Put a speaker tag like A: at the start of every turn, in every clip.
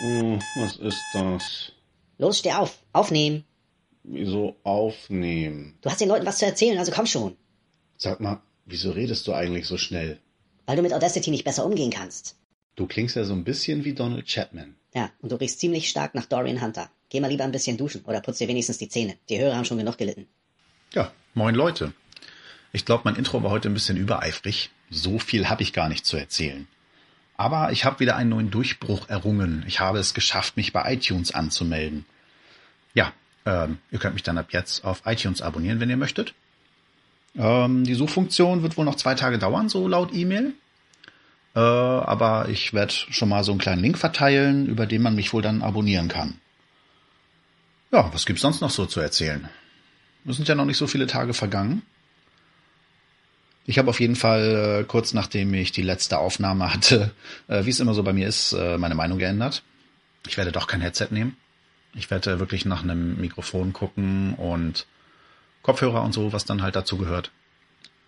A: Oh, was ist das?
B: Los, steh auf. Aufnehmen.
A: Wieso aufnehmen?
B: Du hast den Leuten was zu erzählen, also komm schon.
A: Sag mal, wieso redest du eigentlich so schnell?
B: Weil du mit Audacity nicht besser umgehen kannst.
A: Du klingst ja so ein bisschen wie Donald Chapman.
B: Ja, und du riechst ziemlich stark nach Dorian Hunter. Geh mal lieber ein bisschen duschen oder putz dir wenigstens die Zähne. Die Hörer haben schon genug gelitten.
C: Ja, moin Leute. Ich glaube, mein Intro war heute ein bisschen übereifrig. So viel habe ich gar nicht zu erzählen. Aber ich habe wieder einen neuen Durchbruch errungen. Ich habe es geschafft, mich bei iTunes anzumelden. Ja, ähm, ihr könnt mich dann ab jetzt auf iTunes abonnieren, wenn ihr möchtet. Ähm, die Suchfunktion wird wohl noch zwei Tage dauern, so laut E-Mail. Äh, aber ich werde schon mal so einen kleinen Link verteilen, über den man mich wohl dann abonnieren kann. Ja, was gibt's sonst noch so zu erzählen? Es sind ja noch nicht so viele Tage vergangen. Ich habe auf jeden Fall äh, kurz nachdem ich die letzte Aufnahme hatte, äh, wie es immer so bei mir ist, äh, meine Meinung geändert. Ich werde doch kein Headset nehmen. Ich werde wirklich nach einem Mikrofon gucken und Kopfhörer und so, was dann halt dazu gehört.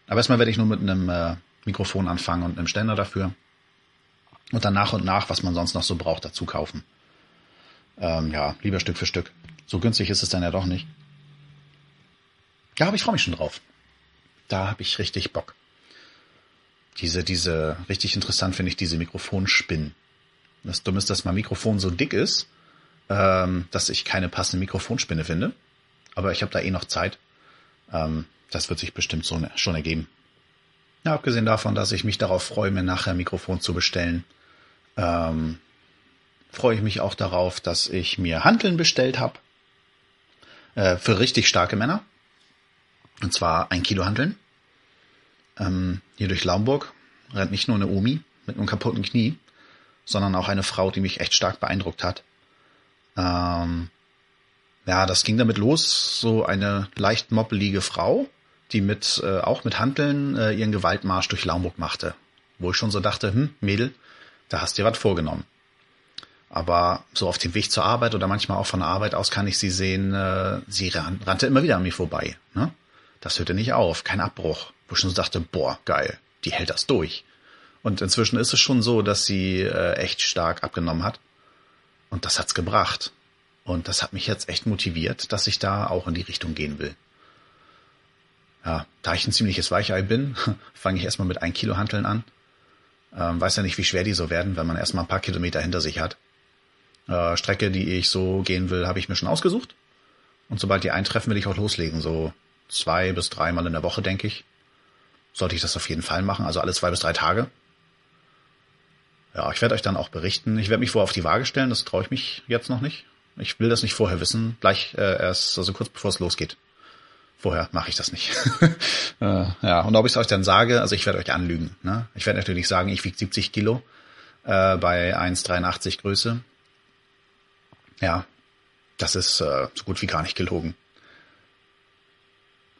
C: Aber erstmal werde ich nur mit einem äh, Mikrofon anfangen und einem Ständer dafür. Und dann nach und nach, was man sonst noch so braucht, dazu kaufen. Ähm, ja, lieber Stück für Stück. So günstig ist es dann ja doch nicht. Ja, aber ich freue mich schon drauf. Da habe ich richtig Bock. Diese, diese, richtig interessant finde ich diese Mikrofonspinnen. Das Dumme ist, dass mein Mikrofon so dick ist, ähm, dass ich keine passende Mikrofonspinne finde. Aber ich habe da eh noch Zeit. Ähm, das wird sich bestimmt so schon ergeben. Ja, abgesehen davon, dass ich mich darauf freue, mir nachher ein Mikrofon zu bestellen, ähm, freue ich mich auch darauf, dass ich mir Hanteln bestellt habe. Äh, für richtig starke Männer. Und zwar ein Kilo Hanteln. Ähm, hier durch Laumburg rennt nicht nur eine Omi mit einem kaputten Knie, sondern auch eine Frau, die mich echt stark beeindruckt hat. Ähm, ja, das ging damit los, so eine leicht moppelige Frau, die mit äh, auch mit Handeln äh, ihren Gewaltmarsch durch Laumburg machte. Wo ich schon so dachte, hm, Mädel, da hast dir was vorgenommen. Aber so auf dem Weg zur Arbeit oder manchmal auch von der Arbeit aus kann ich sie sehen, äh, sie ran, rannte immer wieder an mir vorbei. Ne? Das hörte nicht auf, kein Abbruch. Wo ich schon dachte, boah, geil, die hält das durch. Und inzwischen ist es schon so, dass sie äh, echt stark abgenommen hat. Und das hat's gebracht. Und das hat mich jetzt echt motiviert, dass ich da auch in die Richtung gehen will. Ja, da ich ein ziemliches Weichei bin, fange ich erstmal mit ein Kilo Hanteln an. Ähm, weiß ja nicht, wie schwer die so werden, wenn man erstmal ein paar Kilometer hinter sich hat. Äh, Strecke, die ich so gehen will, habe ich mir schon ausgesucht. Und sobald die eintreffen, will ich auch loslegen. So zwei bis dreimal in der Woche, denke ich. Sollte ich das auf jeden Fall machen, also alle zwei bis drei Tage. Ja, ich werde euch dann auch berichten. Ich werde mich vorher auf die Waage stellen, das traue ich mich jetzt noch nicht. Ich will das nicht vorher wissen, gleich äh, erst, also kurz bevor es losgeht. Vorher mache ich das nicht. äh, ja, und ob ich es euch dann sage, also ich werde euch anlügen. Ne? Ich werde natürlich sagen, ich wiege 70 Kilo äh, bei 1,83 Größe. Ja, das ist äh, so gut wie gar nicht gelogen.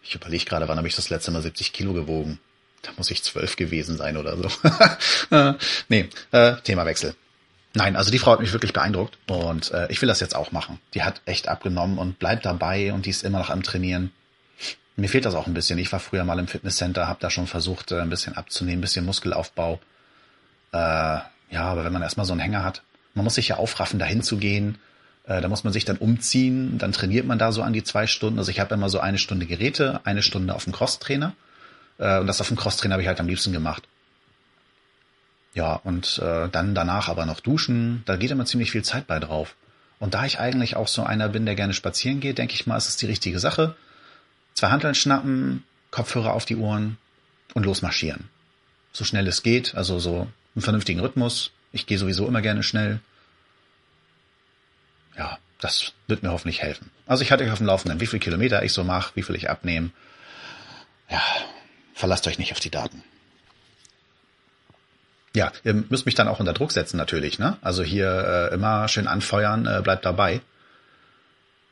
C: Ich überlege gerade, wann habe ich das letzte Mal 70 Kilo gewogen? Da muss ich zwölf gewesen sein oder so. äh, nee, äh, Themawechsel. Nein, also die Frau hat mich wirklich beeindruckt und äh, ich will das jetzt auch machen. Die hat echt abgenommen und bleibt dabei und die ist immer noch am Trainieren. Mir fehlt das auch ein bisschen. Ich war früher mal im Fitnesscenter, habe da schon versucht, äh, ein bisschen abzunehmen, ein bisschen Muskelaufbau. Äh, ja, aber wenn man erstmal so einen Hänger hat, man muss sich ja aufraffen, dahin zu gehen. Äh, da muss man sich dann umziehen, dann trainiert man da so an die zwei Stunden. Also ich habe immer so eine Stunde Geräte, eine Stunde auf dem Crosstrainer. Äh, und das auf dem Crosstrainer habe ich halt am liebsten gemacht. Ja, und äh, dann danach aber noch duschen, da geht immer ziemlich viel Zeit bei drauf. Und da ich eigentlich auch so einer bin, der gerne spazieren geht, denke ich mal, ist es die richtige Sache. Zwei Handeln schnappen, Kopfhörer auf die Ohren und losmarschieren. So schnell es geht, also so einen vernünftigen Rhythmus. Ich gehe sowieso immer gerne schnell. Ja, das wird mir hoffentlich helfen. Also ich hatte euch auf dem Laufenden, wie viel Kilometer ich so mache, wie viel ich abnehme. Ja, verlasst euch nicht auf die Daten. Ja, ihr müsst mich dann auch unter Druck setzen natürlich, ne? Also hier äh, immer schön anfeuern, äh, bleibt dabei.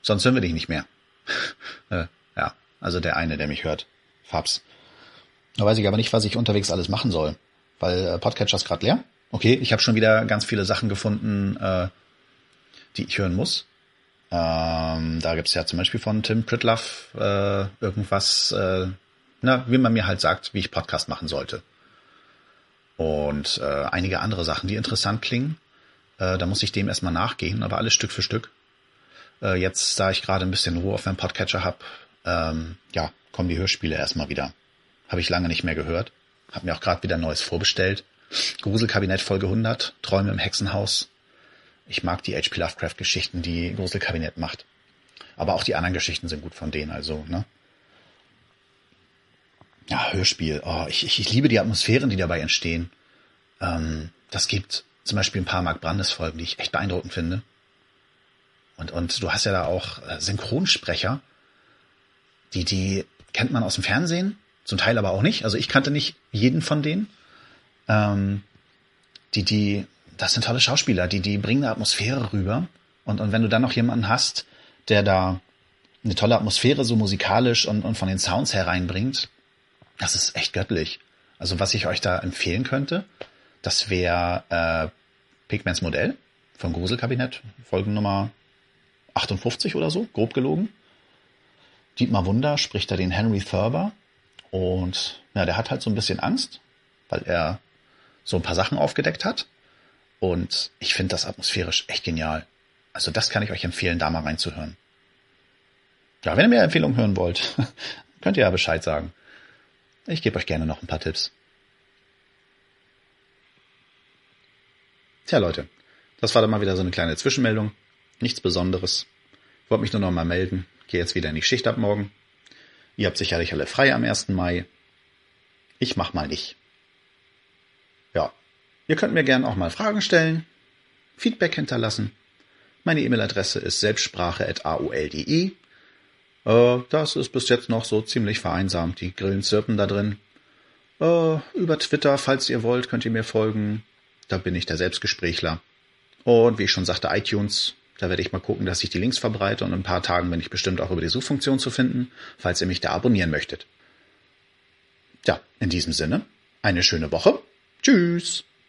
C: Sonst hören wir dich nicht mehr. äh, ja, also der eine, der mich hört. Fabs. Da weiß ich aber nicht, was ich unterwegs alles machen soll. Weil äh, Podcatcher ist gerade leer. Okay, ich habe schon wieder ganz viele Sachen gefunden, äh, die ich hören muss. Ähm, da gibt's ja zum Beispiel von Tim Pritloff äh, irgendwas, äh, na, wie man mir halt sagt, wie ich Podcast machen sollte und äh, einige andere Sachen, die interessant klingen. Äh, da muss ich dem erstmal nachgehen, aber alles Stück für Stück. Äh, jetzt, da ich gerade ein bisschen Ruhe auf meinem Podcatcher habe, ähm, ja, kommen die Hörspiele erstmal wieder. Habe ich lange nicht mehr gehört. Hab mir auch gerade wieder neues vorbestellt. Gruselkabinett Folge 100, Träume im Hexenhaus. Ich mag die H.P. Lovecraft-Geschichten, die Gruselkabinett macht. Aber auch die anderen Geschichten sind gut von denen, also, ne? Ja, Hörspiel. Oh, ich, ich, ich liebe die Atmosphären, die dabei entstehen. Ähm, das gibt zum Beispiel ein paar Mark Brandes Folgen, die ich echt beeindruckend finde. Und, und du hast ja da auch äh, Synchronsprecher, die, die kennt man aus dem Fernsehen, zum Teil aber auch nicht. Also ich kannte nicht jeden von denen. Ähm, die, die, das sind tolle Schauspieler, die, die bringen eine Atmosphäre rüber. Und, und wenn du dann noch jemanden hast, der da eine tolle Atmosphäre so musikalisch und, und von den Sounds hereinbringt, das ist echt göttlich. Also was ich euch da empfehlen könnte, das wäre äh, Pigments Modell vom Gruselkabinett, Folgennummer 58 oder so, grob gelogen. Dietmar Wunder spricht da den Henry Thurber und ja, der hat halt so ein bisschen Angst, weil er so ein paar Sachen aufgedeckt hat. Und ich finde das atmosphärisch echt genial. Also das kann ich euch empfehlen, da mal reinzuhören. Ja, wenn ihr mehr Empfehlungen hören wollt, könnt ihr ja Bescheid sagen. Ich gebe euch gerne noch ein paar Tipps. Tja, Leute, das war dann mal wieder so eine kleine Zwischenmeldung. Nichts Besonderes. Wollte mich nur noch mal melden. Gehe jetzt wieder in die Schicht ab morgen. Ihr habt sicherlich alle frei am 1. Mai. Ich mach mal nicht. Ihr könnt mir gerne auch mal Fragen stellen, Feedback hinterlassen. Meine E-Mail-Adresse ist selbstsprache.aol.de. Äh, das ist bis jetzt noch so ziemlich vereinsamt. Die Grillen zirpen da drin. Äh, über Twitter, falls ihr wollt, könnt ihr mir folgen. Da bin ich der Selbstgesprächler. Und wie ich schon sagte, iTunes. Da werde ich mal gucken, dass ich die Links verbreite und in ein paar Tagen bin ich bestimmt auch über die Suchfunktion zu finden, falls ihr mich da abonnieren möchtet. Ja, in diesem Sinne, eine schöne Woche. Tschüss.